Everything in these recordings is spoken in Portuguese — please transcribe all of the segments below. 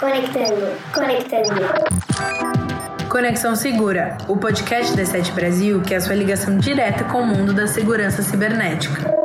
Conectando, conectando. Conexão Segura, o podcast da Sete Brasil que é a sua ligação direta com o mundo da segurança cibernética.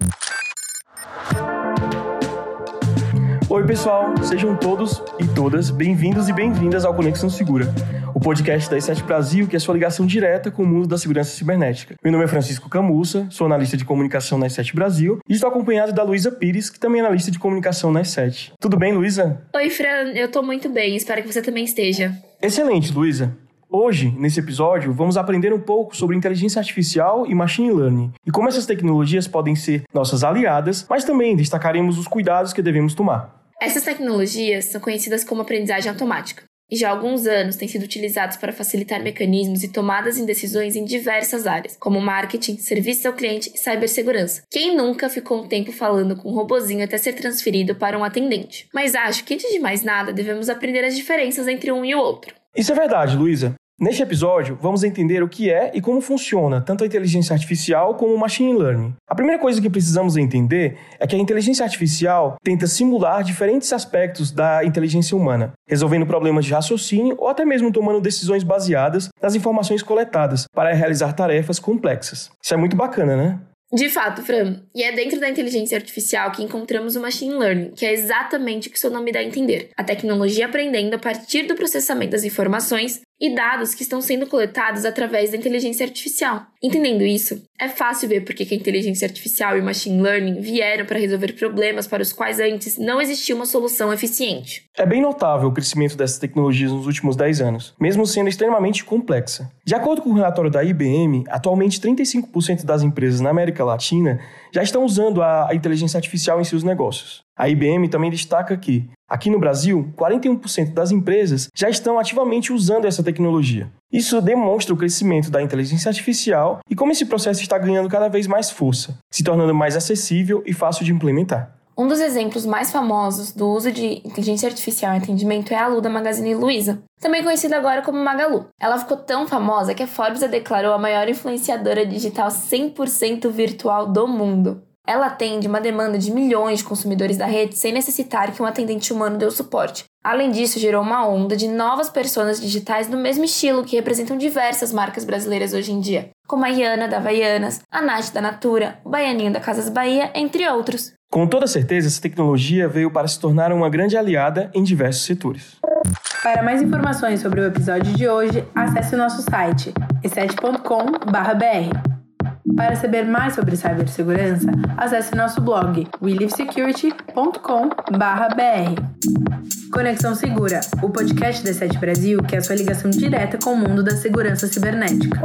Oi, pessoal, sejam todos e todas bem-vindos e bem-vindas ao Conexão Segura, o podcast da Sete Brasil que é sua ligação direta com o mundo da segurança cibernética. Meu nome é Francisco Camussa, sou analista de comunicação na Sete Brasil e estou acompanhado da Luísa Pires, que também é analista de comunicação na Sete. Tudo bem, Luísa? Oi, Fran, eu tô muito bem, espero que você também esteja. Excelente, Luísa. Hoje, nesse episódio, vamos aprender um pouco sobre inteligência artificial e machine learning e como essas tecnologias podem ser nossas aliadas, mas também destacaremos os cuidados que devemos tomar. Essas tecnologias são conhecidas como aprendizagem automática e já há alguns anos têm sido utilizados para facilitar mecanismos e tomadas em decisões em diversas áreas, como marketing, serviço ao cliente e cibersegurança. Quem nunca ficou um tempo falando com um robozinho até ser transferido para um atendente? Mas acho que antes de mais nada devemos aprender as diferenças entre um e o outro. Isso é verdade, Luísa. Neste episódio, vamos entender o que é e como funciona tanto a inteligência artificial como o machine learning. A primeira coisa que precisamos entender é que a inteligência artificial tenta simular diferentes aspectos da inteligência humana, resolvendo problemas de raciocínio ou até mesmo tomando decisões baseadas nas informações coletadas para realizar tarefas complexas. Isso é muito bacana, né? De fato, Fran. E é dentro da inteligência artificial que encontramos o machine learning, que é exatamente o que seu nome dá a entender. A tecnologia aprendendo a partir do processamento das informações e dados que estão sendo coletados através da inteligência artificial. Entendendo isso, é fácil ver por que a inteligência artificial e o machine learning vieram para resolver problemas para os quais antes não existia uma solução eficiente. É bem notável o crescimento dessas tecnologias nos últimos 10 anos, mesmo sendo extremamente complexa. De acordo com o relatório da IBM, atualmente 35% das empresas na América Latina já estão usando a inteligência artificial em seus negócios. A IBM também destaca que, aqui no Brasil, 41% das empresas já estão ativamente usando essa tecnologia. Isso demonstra o crescimento da inteligência artificial e como esse processo está ganhando cada vez mais força, se tornando mais acessível e fácil de implementar. Um dos exemplos mais famosos do uso de inteligência artificial em atendimento é a Lu da Magazine Luiza, também conhecida agora como Magalu. Ela ficou tão famosa que a Forbes a declarou a maior influenciadora digital 100% virtual do mundo. Ela atende uma demanda de milhões de consumidores da rede sem necessitar que um atendente humano dê o suporte. Além disso, gerou uma onda de novas personas digitais do mesmo estilo que representam diversas marcas brasileiras hoje em dia, como a Iana da Havaianas, a Nath da Natura, o Baianinho da Casas Bahia, entre outros. Com toda certeza, essa tecnologia veio para se tornar uma grande aliada em diversos setores. Para mais informações sobre o episódio de hoje, acesse o nosso site e7.com.br. Para saber mais sobre cibersegurança, acesse nosso blog welivesecurity.com.br. Conexão Segura, o podcast da Sete Brasil que é a sua ligação direta com o mundo da segurança cibernética.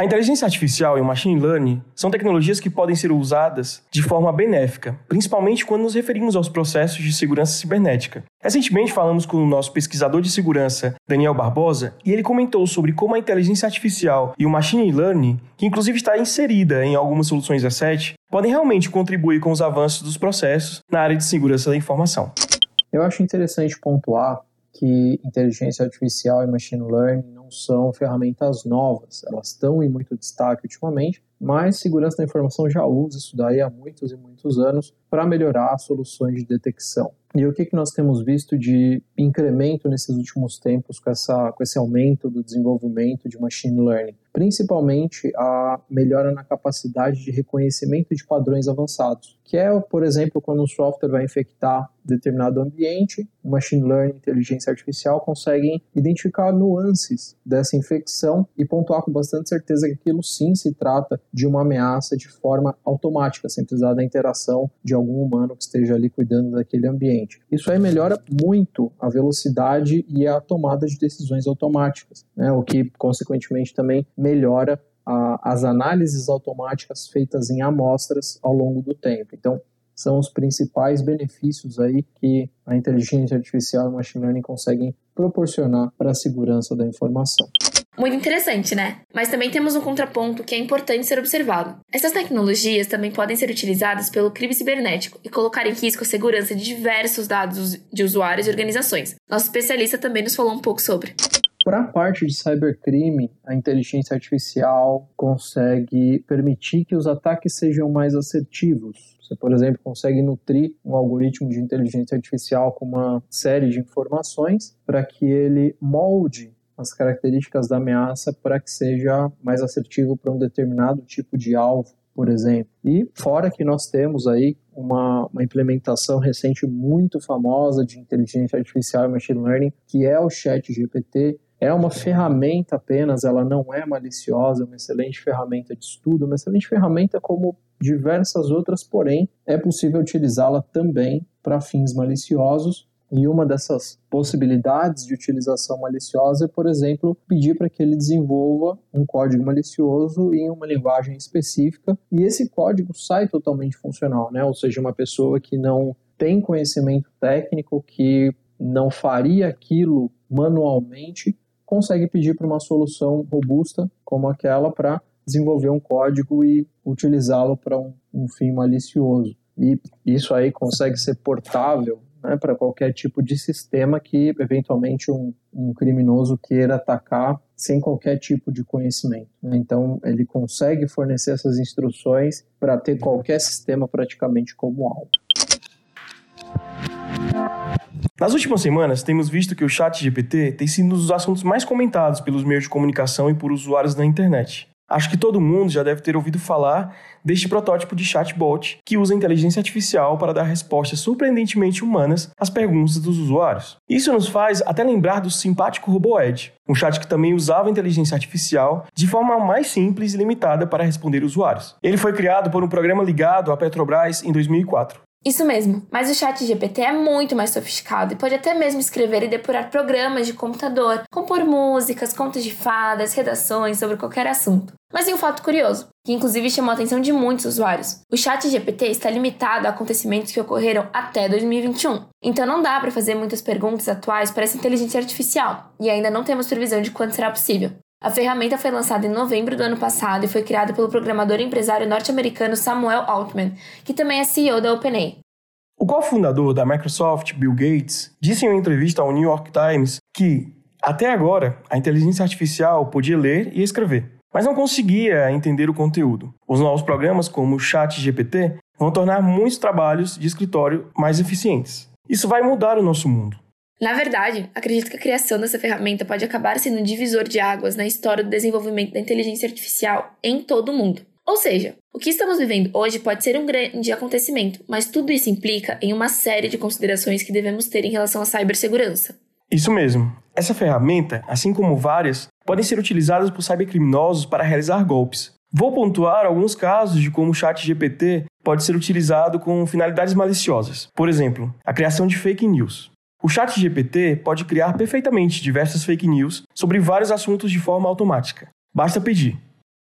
A inteligência artificial e o machine learning são tecnologias que podem ser usadas de forma benéfica, principalmente quando nos referimos aos processos de segurança cibernética. Recentemente falamos com o nosso pesquisador de segurança, Daniel Barbosa, e ele comentou sobre como a inteligência artificial e o machine learning, que inclusive está inserida em algumas soluções da SET, podem realmente contribuir com os avanços dos processos na área de segurança da informação. Eu acho interessante pontuar que inteligência artificial e machine learning são ferramentas novas, elas estão em muito destaque ultimamente, mas segurança da informação já usa isso daí há muitos e muitos anos para melhorar soluções de detecção. E o que, que nós temos visto de incremento nesses últimos tempos com, essa, com esse aumento do desenvolvimento de machine learning? Principalmente a melhora na capacidade de reconhecimento de padrões avançados, que é, por exemplo, quando um software vai infectar determinado ambiente, o machine learning, inteligência artificial conseguem identificar nuances dessa infecção e pontuar com bastante certeza que aquilo sim se trata de uma ameaça de forma automática, sem precisar da interação de algum humano que esteja ali cuidando daquele ambiente. Isso aí melhora muito a velocidade e a tomada de decisões automáticas, né? o que, consequentemente, também melhora a, as análises automáticas feitas em amostras ao longo do tempo. Então, são os principais benefícios aí que a inteligência artificial e o machine learning conseguem proporcionar para a segurança da informação. Muito interessante, né? Mas também temos um contraponto que é importante ser observado. Essas tecnologias também podem ser utilizadas pelo crime cibernético e colocar em risco a segurança de diversos dados de usuários e organizações. Nosso especialista também nos falou um pouco sobre. Para a parte de cybercrime, a inteligência artificial consegue permitir que os ataques sejam mais assertivos. Você, por exemplo, consegue nutrir um algoritmo de inteligência artificial com uma série de informações para que ele molde as características da ameaça para que seja mais assertivo para um determinado tipo de alvo, por exemplo. E fora que nós temos aí uma, uma, implementação recente muito famosa de inteligência artificial e machine learning, que é o Chat GPT, é uma ferramenta apenas, ela não é maliciosa, é uma excelente ferramenta de estudo, uma excelente ferramenta como diversas outras, porém é possível utilizá-la também para fins maliciosos. E uma dessas possibilidades de utilização maliciosa é, por exemplo, pedir para que ele desenvolva um código malicioso em uma linguagem específica e esse código sai totalmente funcional, né? Ou seja, uma pessoa que não tem conhecimento técnico, que não faria aquilo manualmente, consegue pedir para uma solução robusta como aquela para desenvolver um código e utilizá-lo para um, um, fim malicioso. E isso aí consegue ser portável né, para qualquer tipo de sistema que eventualmente um, um criminoso queira atacar sem qualquer tipo de conhecimento. Né? Então ele consegue fornecer essas instruções para ter qualquer sistema praticamente como alvo. Nas últimas semanas, temos visto que o chat GPT tem sido um dos assuntos mais comentados pelos meios de comunicação e por usuários da internet. Acho que todo mundo já deve ter ouvido falar deste protótipo de chatbot que usa inteligência artificial para dar respostas surpreendentemente humanas às perguntas dos usuários. Isso nos faz até lembrar do simpático RoboEd, um chat que também usava inteligência artificial de forma mais simples e limitada para responder usuários. Ele foi criado por um programa ligado à Petrobras em 2004. Isso mesmo, mas o chat GPT é muito mais sofisticado e pode até mesmo escrever e depurar programas de computador, compor músicas, contos de fadas, redações sobre qualquer assunto. Mas tem um fato curioso, que inclusive chamou a atenção de muitos usuários. O chat GPT está limitado a acontecimentos que ocorreram até 2021. Então não dá para fazer muitas perguntas atuais para essa inteligência artificial, e ainda não temos previsão de quando será possível. A ferramenta foi lançada em novembro do ano passado e foi criada pelo programador e empresário norte-americano Samuel Altman, que também é CEO da OpenAI. O cofundador da Microsoft, Bill Gates, disse em uma entrevista ao New York Times que, até agora, a inteligência artificial podia ler e escrever, mas não conseguia entender o conteúdo. Os novos programas, como o ChatGPT, vão tornar muitos trabalhos de escritório mais eficientes. Isso vai mudar o nosso mundo. Na verdade, acredito que a criação dessa ferramenta pode acabar sendo um divisor de águas na história do desenvolvimento da inteligência artificial em todo o mundo. Ou seja, o que estamos vivendo hoje pode ser um grande acontecimento, mas tudo isso implica em uma série de considerações que devemos ter em relação à cibersegurança. Isso mesmo. Essa ferramenta, assim como várias, podem ser utilizadas por cybercriminosos para realizar golpes. Vou pontuar alguns casos de como o chat GPT pode ser utilizado com finalidades maliciosas. Por exemplo, a criação de fake news. O chat GPT pode criar perfeitamente diversas fake news sobre vários assuntos de forma automática. Basta pedir.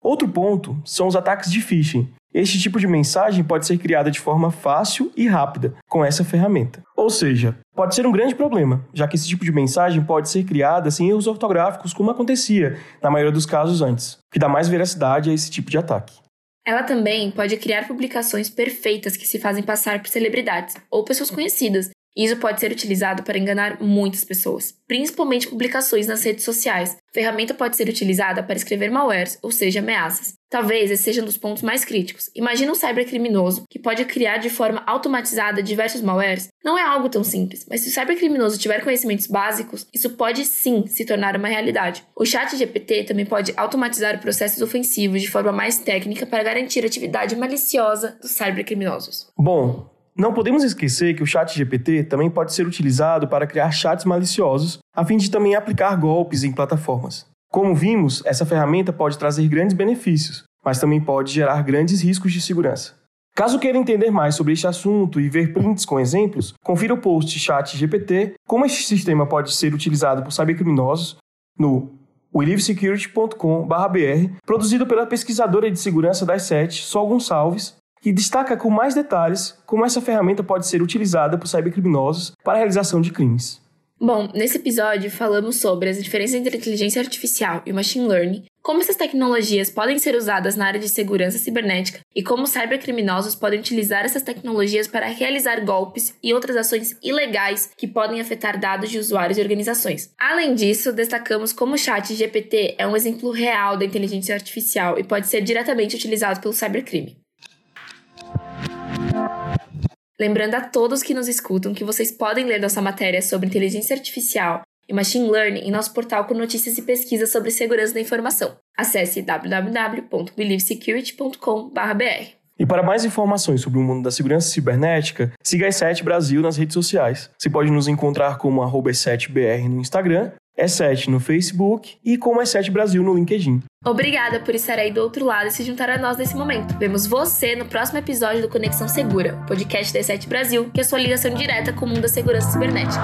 Outro ponto são os ataques de phishing. Este tipo de mensagem pode ser criada de forma fácil e rápida com essa ferramenta. Ou seja, pode ser um grande problema, já que esse tipo de mensagem pode ser criada sem erros ortográficos, como acontecia na maioria dos casos antes, que dá mais veracidade a esse tipo de ataque. Ela também pode criar publicações perfeitas que se fazem passar por celebridades ou pessoas conhecidas, isso pode ser utilizado para enganar muitas pessoas, principalmente publicações nas redes sociais. A ferramenta pode ser utilizada para escrever malwares, ou seja, ameaças. Talvez esse seja um dos pontos mais críticos. Imagina um cybercriminoso que pode criar de forma automatizada diversos malwares. Não é algo tão simples, mas se o cybercriminoso tiver conhecimentos básicos, isso pode sim se tornar uma realidade. O chat GPT também pode automatizar processos ofensivos de forma mais técnica para garantir a atividade maliciosa dos cybercriminosos. Bom, não podemos esquecer que o chat GPT também pode ser utilizado para criar chats maliciosos, a fim de também aplicar golpes em plataformas. Como vimos, essa ferramenta pode trazer grandes benefícios, mas também pode gerar grandes riscos de segurança. Caso queira entender mais sobre este assunto e ver prints com exemplos, confira o post Chat GPT, como este sistema pode ser utilizado por cybercriminosos, no welivesecurity.com.br, produzido pela pesquisadora de segurança das SET, Sol Gonçalves, que destaca com mais detalhes como essa ferramenta pode ser utilizada por cybercriminosos para a realização de crimes. Bom, nesse episódio falamos sobre as diferenças entre inteligência artificial e machine learning, como essas tecnologias podem ser usadas na área de segurança cibernética e como cybercriminosos podem utilizar essas tecnologias para realizar golpes e outras ações ilegais que podem afetar dados de usuários e organizações. Além disso, destacamos como o chat GPT é um exemplo real da inteligência artificial e pode ser diretamente utilizado pelo cybercrime. Lembrando a todos que nos escutam que vocês podem ler nossa matéria sobre inteligência artificial e machine learning em nosso portal com notícias e pesquisas sobre segurança da informação. Acesse www.believesecurity.com.br. E para mais informações sobre o mundo da segurança cibernética, siga a E7 Brasil nas redes sociais. Você pode nos encontrar como E7BR no Instagram, E7 no Facebook e como E7 Brasil no LinkedIn. Obrigada por estar aí do outro lado e se juntar a nós nesse momento. Vemos você no próximo episódio do Conexão Segura, podcast da E7 Brasil, que é sua ligação direta com o mundo da segurança cibernética.